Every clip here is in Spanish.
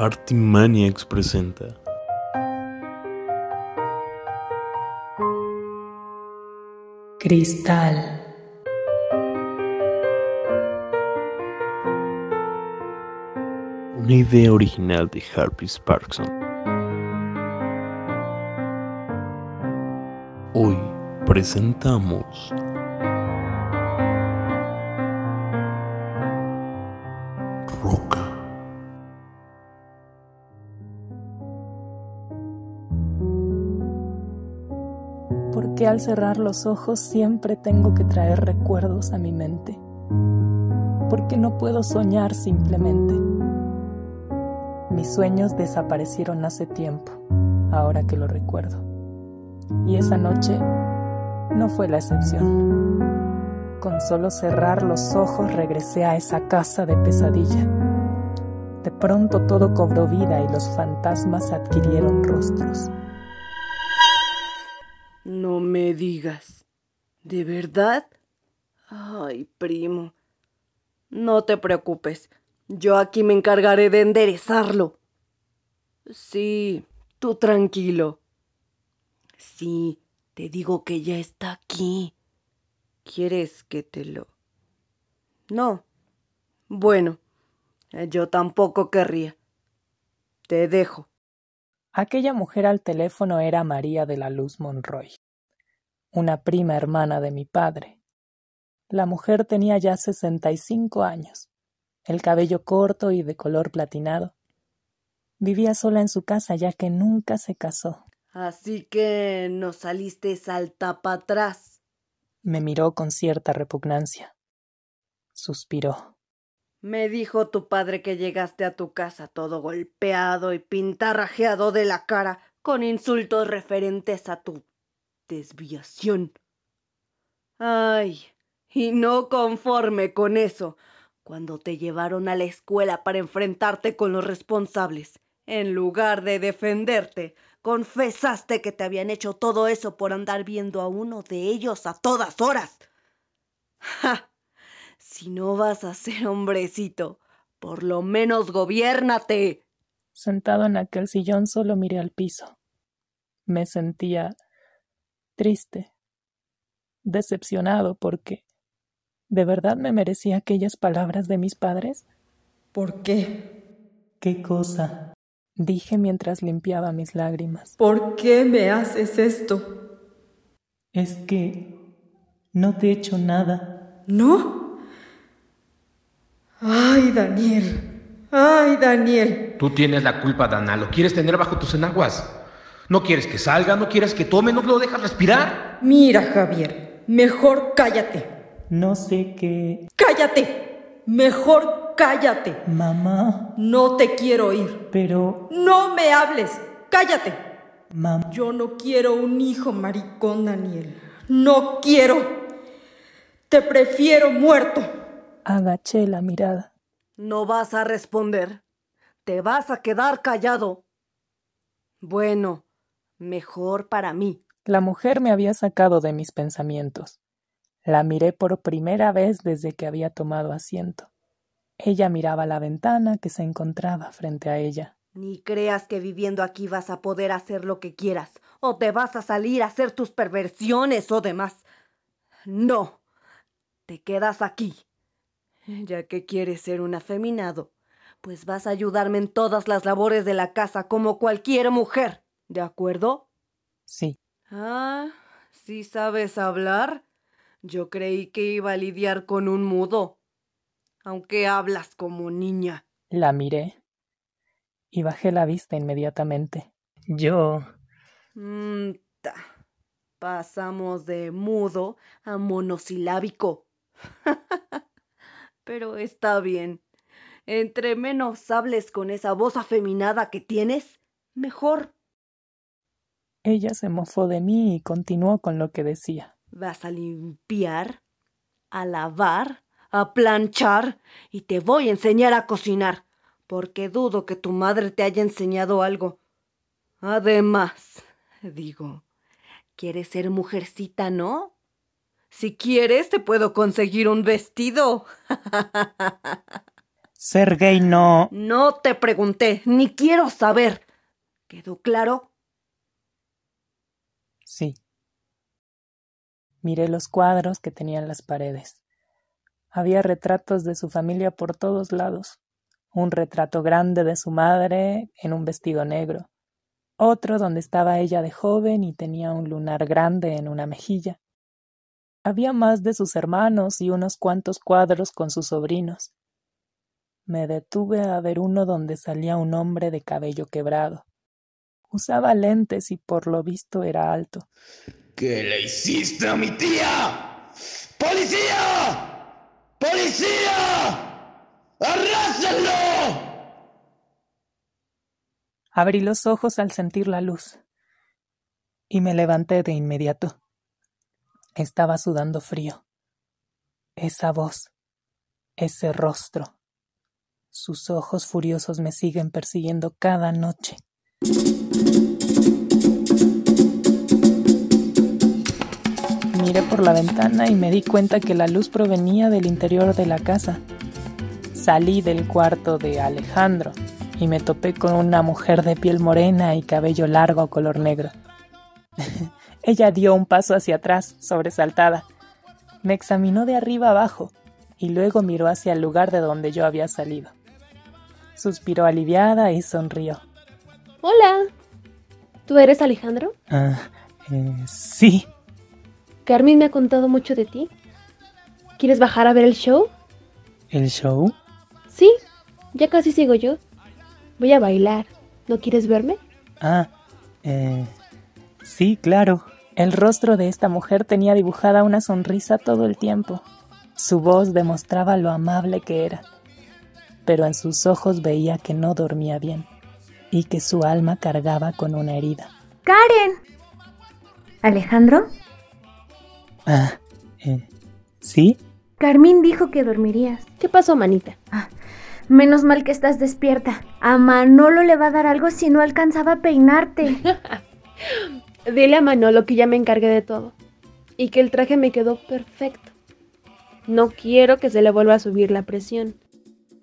Artimaniacs presenta. Cristal. Una idea original de Harvey Sparkson. Hoy presentamos ¿Por qué al cerrar los ojos siempre tengo que traer recuerdos a mi mente? ¿Por qué no puedo soñar simplemente? Mis sueños desaparecieron hace tiempo, ahora que lo recuerdo. Y esa noche no fue la excepción. Con solo cerrar los ojos regresé a esa casa de pesadilla. De pronto todo cobró vida y los fantasmas adquirieron rostros. Me digas. ¿De verdad? Ay, primo. No te preocupes. Yo aquí me encargaré de enderezarlo. Sí, tú tranquilo. Sí, te digo que ya está aquí. ¿Quieres que te lo... No. Bueno, yo tampoco querría. Te dejo. Aquella mujer al teléfono era María de la Luz Monroy, una prima hermana de mi padre. La mujer tenía ya sesenta y cinco años, el cabello corto y de color platinado. Vivía sola en su casa ya que nunca se casó. Así que no saliste salta para atrás. Me miró con cierta repugnancia. Suspiró. Me dijo tu padre que llegaste a tu casa todo golpeado y pintarrajeado de la cara con insultos referentes a tu desviación. Ay, y no conforme con eso, cuando te llevaron a la escuela para enfrentarte con los responsables, en lugar de defenderte, confesaste que te habían hecho todo eso por andar viendo a uno de ellos a todas horas. ¡Ja! Si no vas a ser hombrecito, por lo menos gobiérnate. Sentado en aquel sillón solo miré al piso. Me sentía triste, decepcionado porque ¿de verdad me merecía aquellas palabras de mis padres? ¿Por qué? ¿Qué cosa? dije mientras limpiaba mis lágrimas. ¿Por qué me haces esto? Es que no te he hecho nada. ¿No? Ay, Daniel. Ay, Daniel. Tú tienes la culpa, Dana. Lo quieres tener bajo tus enaguas. No quieres que salga, no quieres que tome, no lo dejas respirar. Mira, Javier, mejor cállate. No sé qué. ¡Cállate! Mejor cállate. Mamá. No te quiero oír. Pero. No me hables. Cállate. Mamá. Yo no quiero un hijo maricón, Daniel. No quiero. Te prefiero muerto. Agaché la mirada. No vas a responder. Te vas a quedar callado. Bueno, mejor para mí. La mujer me había sacado de mis pensamientos. La miré por primera vez desde que había tomado asiento. Ella miraba la ventana que se encontraba frente a ella. Ni creas que viviendo aquí vas a poder hacer lo que quieras, o te vas a salir a hacer tus perversiones o demás. No, te quedas aquí. Ya que quieres ser un afeminado, pues vas a ayudarme en todas las labores de la casa como cualquier mujer, ¿de acuerdo? Sí. Ah, ¿sí sabes hablar? Yo creí que iba a lidiar con un mudo, aunque hablas como niña. La miré y bajé la vista inmediatamente. Yo. Mm, ta. Pasamos de mudo a monosilábico. Pero está bien. Entre menos hables con esa voz afeminada que tienes, mejor. Ella se mofó de mí y continuó con lo que decía. Vas a limpiar, a lavar, a planchar y te voy a enseñar a cocinar, porque dudo que tu madre te haya enseñado algo. Además, digo, quieres ser mujercita, ¿no? Si quieres, te puedo conseguir un vestido. Sergei no. No te pregunté, ni quiero saber. ¿Quedó claro? Sí. Miré los cuadros que tenían las paredes. Había retratos de su familia por todos lados. Un retrato grande de su madre en un vestido negro. Otro donde estaba ella de joven y tenía un lunar grande en una mejilla. Había más de sus hermanos y unos cuantos cuadros con sus sobrinos. Me detuve a ver uno donde salía un hombre de cabello quebrado. Usaba lentes y por lo visto era alto. ¿Qué le hiciste a mi tía? ¡Policía! ¡Policía! ¡Arrásenlo! Abrí los ojos al sentir la luz y me levanté de inmediato. Estaba sudando frío. Esa voz, ese rostro, sus ojos furiosos me siguen persiguiendo cada noche. Miré por la ventana y me di cuenta que la luz provenía del interior de la casa. Salí del cuarto de Alejandro y me topé con una mujer de piel morena y cabello largo color negro. Ella dio un paso hacia atrás, sobresaltada. Me examinó de arriba abajo y luego miró hacia el lugar de donde yo había salido. Suspiró aliviada y sonrió. Hola. ¿Tú eres Alejandro? Ah, eh, sí. Carmen me ha contado mucho de ti. ¿Quieres bajar a ver el show? ¿El show? Sí, ya casi sigo yo. Voy a bailar. ¿No quieres verme? Ah, eh, sí, claro. El rostro de esta mujer tenía dibujada una sonrisa todo el tiempo. Su voz demostraba lo amable que era pero en sus ojos veía que no dormía bien y que su alma cargaba con una herida. ¡Karen! ¿Alejandro? Ah, eh, ¿sí? Carmín dijo que dormirías. ¿Qué pasó, manita? Ah, menos mal que estás despierta. A Manolo le va a dar algo si no alcanzaba a peinarte. Dile a Manolo que ya me encargué de todo y que el traje me quedó perfecto. No quiero que se le vuelva a subir la presión.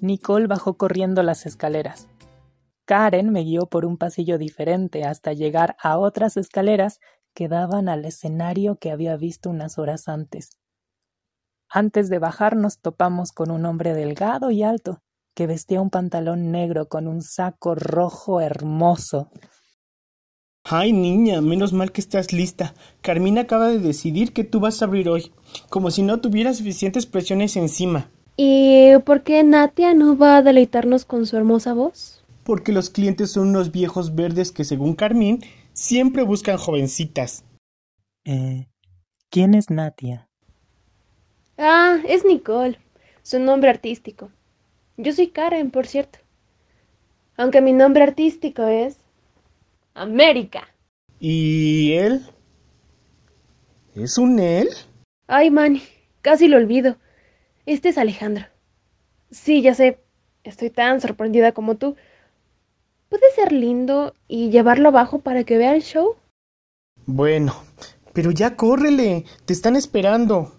Nicole bajó corriendo las escaleras. Karen me guió por un pasillo diferente hasta llegar a otras escaleras que daban al escenario que había visto unas horas antes. Antes de bajar nos topamos con un hombre delgado y alto, que vestía un pantalón negro con un saco rojo hermoso. Ay, niña, menos mal que estás lista. Carmina acaba de decidir que tú vas a abrir hoy, como si no tuviera suficientes presiones encima. ¿Y por qué Natia no va a deleitarnos con su hermosa voz? Porque los clientes son unos viejos verdes que, según Carmín, siempre buscan jovencitas. Eh, ¿Quién es Natia? Ah, es Nicole, su nombre artístico. Yo soy Karen, por cierto. Aunque mi nombre artístico es América. ¿Y él? ¿Es un él? Ay, Manny, casi lo olvido. Este es Alejandro. Sí, ya sé. Estoy tan sorprendida como tú. ¿Puede ser lindo y llevarlo abajo para que vea el show? Bueno, pero ya córrele. Te están esperando.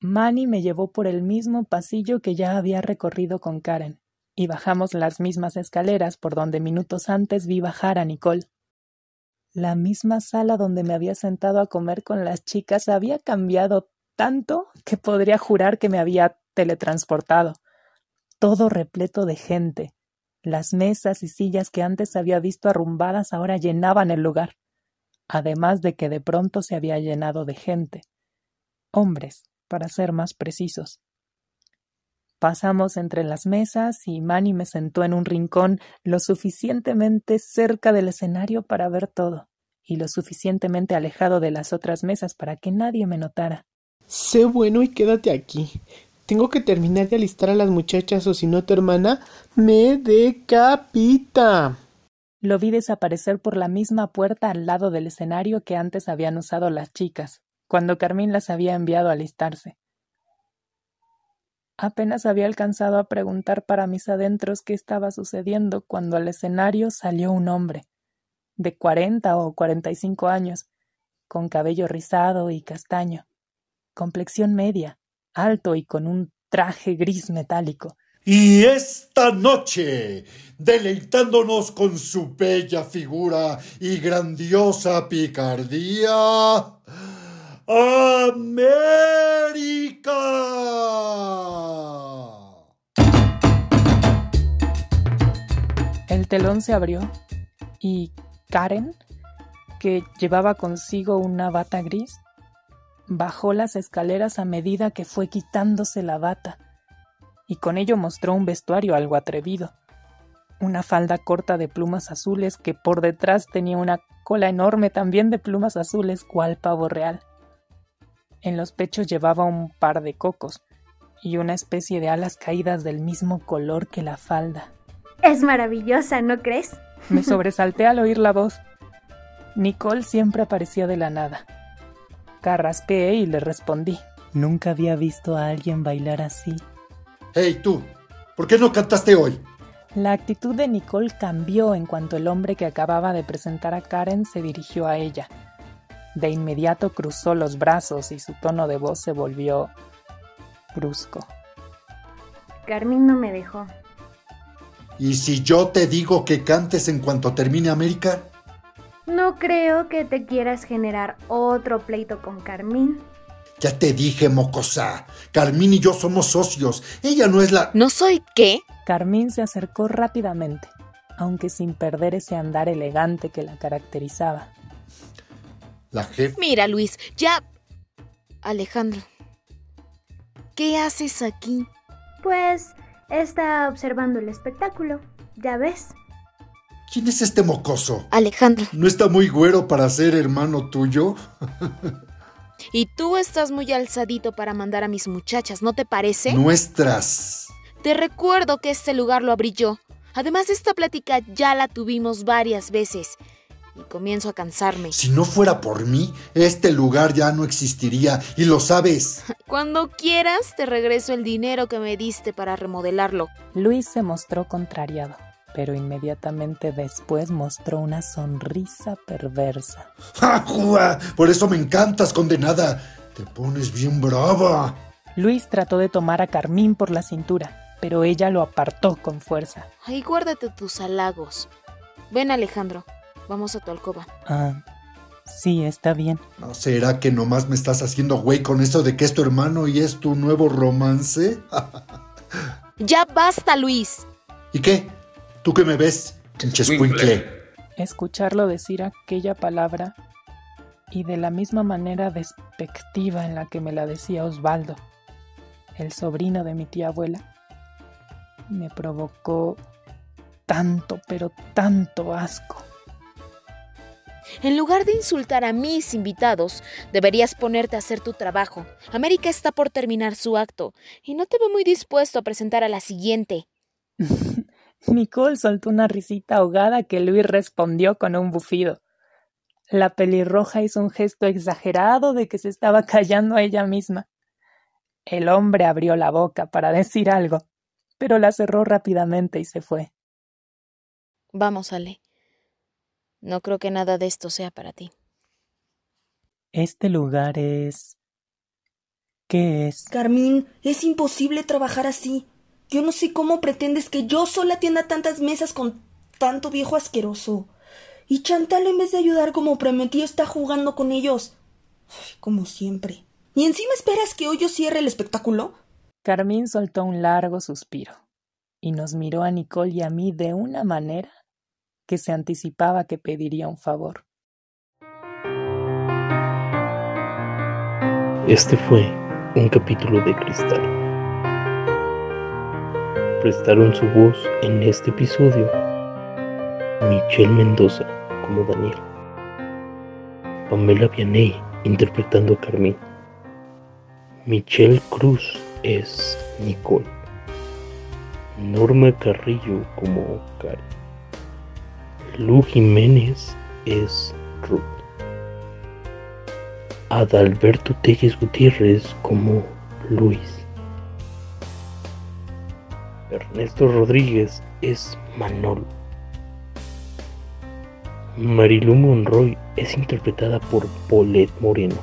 Manny me llevó por el mismo pasillo que ya había recorrido con Karen, y bajamos las mismas escaleras por donde minutos antes vi bajar a Nicole. La misma sala donde me había sentado a comer con las chicas había cambiado tanto que podría jurar que me había teletransportado. Todo repleto de gente. Las mesas y sillas que antes había visto arrumbadas ahora llenaban el lugar, además de que de pronto se había llenado de gente. Hombres, para ser más precisos. Pasamos entre las mesas y Manny me sentó en un rincón lo suficientemente cerca del escenario para ver todo, y lo suficientemente alejado de las otras mesas para que nadie me notara. Sé bueno y quédate aquí. Tengo que terminar de alistar a las muchachas o si no tu hermana me decapita. Lo vi desaparecer por la misma puerta al lado del escenario que antes habían usado las chicas, cuando Carmín las había enviado a alistarse. Apenas había alcanzado a preguntar para mis adentros qué estaba sucediendo cuando al escenario salió un hombre, de cuarenta o cuarenta y cinco años, con cabello rizado y castaño complexión media, alto y con un traje gris metálico. Y esta noche, deleitándonos con su bella figura y grandiosa picardía, América. El telón se abrió y Karen, que llevaba consigo una bata gris, bajó las escaleras a medida que fue quitándose la bata, y con ello mostró un vestuario algo atrevido. Una falda corta de plumas azules que por detrás tenía una cola enorme también de plumas azules cual pavo real. En los pechos llevaba un par de cocos y una especie de alas caídas del mismo color que la falda. Es maravillosa, ¿no crees? Me sobresalté al oír la voz. Nicole siempre aparecía de la nada. Carraspeé y le respondí. Nunca había visto a alguien bailar así. Hey, tú, ¿por qué no cantaste hoy? La actitud de Nicole cambió en cuanto el hombre que acababa de presentar a Karen se dirigió a ella. De inmediato cruzó los brazos y su tono de voz se volvió brusco. Carmín no me dejó. ¿Y si yo te digo que cantes en cuanto termine América? No creo que te quieras generar otro pleito con Carmín. Ya te dije, mocosa. Carmín y yo somos socios. Ella no es la... ¿No soy qué? Carmín se acercó rápidamente, aunque sin perder ese andar elegante que la caracterizaba. La jefa... Mira, Luis, ya... Alejandro, ¿qué haces aquí? Pues está observando el espectáculo, ya ves. ¿Quién es este mocoso? Alejandro. ¿No está muy güero para ser hermano tuyo? y tú estás muy alzadito para mandar a mis muchachas, ¿no te parece? Nuestras. Te recuerdo que este lugar lo abrí yo. Además, esta plática ya la tuvimos varias veces. Y comienzo a cansarme. Si no fuera por mí, este lugar ya no existiría. Y lo sabes. Cuando quieras, te regreso el dinero que me diste para remodelarlo. Luis se mostró contrariado pero inmediatamente después mostró una sonrisa perversa. ¡Ja, Jua! Por eso me encantas, condenada. Te pones bien brava. Luis trató de tomar a Carmín por la cintura, pero ella lo apartó con fuerza. Ay, guárdate tus halagos. Ven, Alejandro. Vamos a tu alcoba. Ah, sí, está bien. ¿No será que nomás me estás haciendo güey con eso de que es tu hermano y es tu nuevo romance? ya basta, Luis. ¿Y qué? ¿Tú qué me ves, chescuincle? Escucharlo decir aquella palabra y de la misma manera despectiva en la que me la decía Osvaldo, el sobrino de mi tía abuela, me provocó tanto, pero tanto asco. En lugar de insultar a mis invitados, deberías ponerte a hacer tu trabajo. América está por terminar su acto y no te veo muy dispuesto a presentar a la siguiente. Nicole soltó una risita ahogada que Luis respondió con un bufido. La pelirroja hizo un gesto exagerado de que se estaba callando a ella misma. El hombre abrió la boca para decir algo, pero la cerró rápidamente y se fue. Vamos, Ale. No creo que nada de esto sea para ti. Este lugar es... ¿Qué es? Carmín, es imposible trabajar así. Yo no sé cómo pretendes que yo sola atienda tantas mesas con tanto viejo asqueroso. Y Chantal, en vez de ayudar como prometió, está jugando con ellos. como siempre. ¿Y encima esperas que hoy yo cierre el espectáculo? Carmín soltó un largo suspiro y nos miró a Nicole y a mí de una manera que se anticipaba que pediría un favor. Este fue un capítulo de Cristal prestaron su voz en este episodio. Michelle Mendoza como Daniel, Pamela Vianney interpretando a Carmín, Michelle Cruz es Nicole, Norma Carrillo como Karen, Lu Jiménez es Ruth, Adalberto Tejes Gutiérrez como Luis. Ernesto Rodríguez es Manolo. Marilu Monroy es interpretada por Paulette Moreno.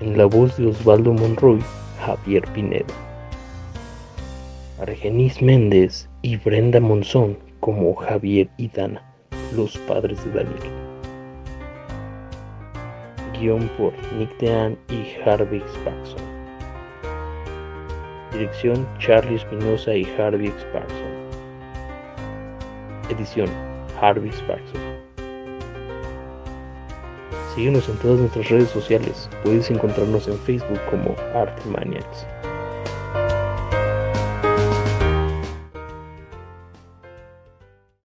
En la voz de Osvaldo Monroy, Javier Pinedo. Argenis Méndez y Brenda Monzón como Javier y Dana, los padres de Daniel. Guión por Nick Dean y Harvey Sparkson. Dirección Charlie Espinosa y Harvey Sparkson. Edición Harvey Sparkson. Síguenos en todas nuestras redes sociales. Puedes encontrarnos en Facebook como Art Maniacs.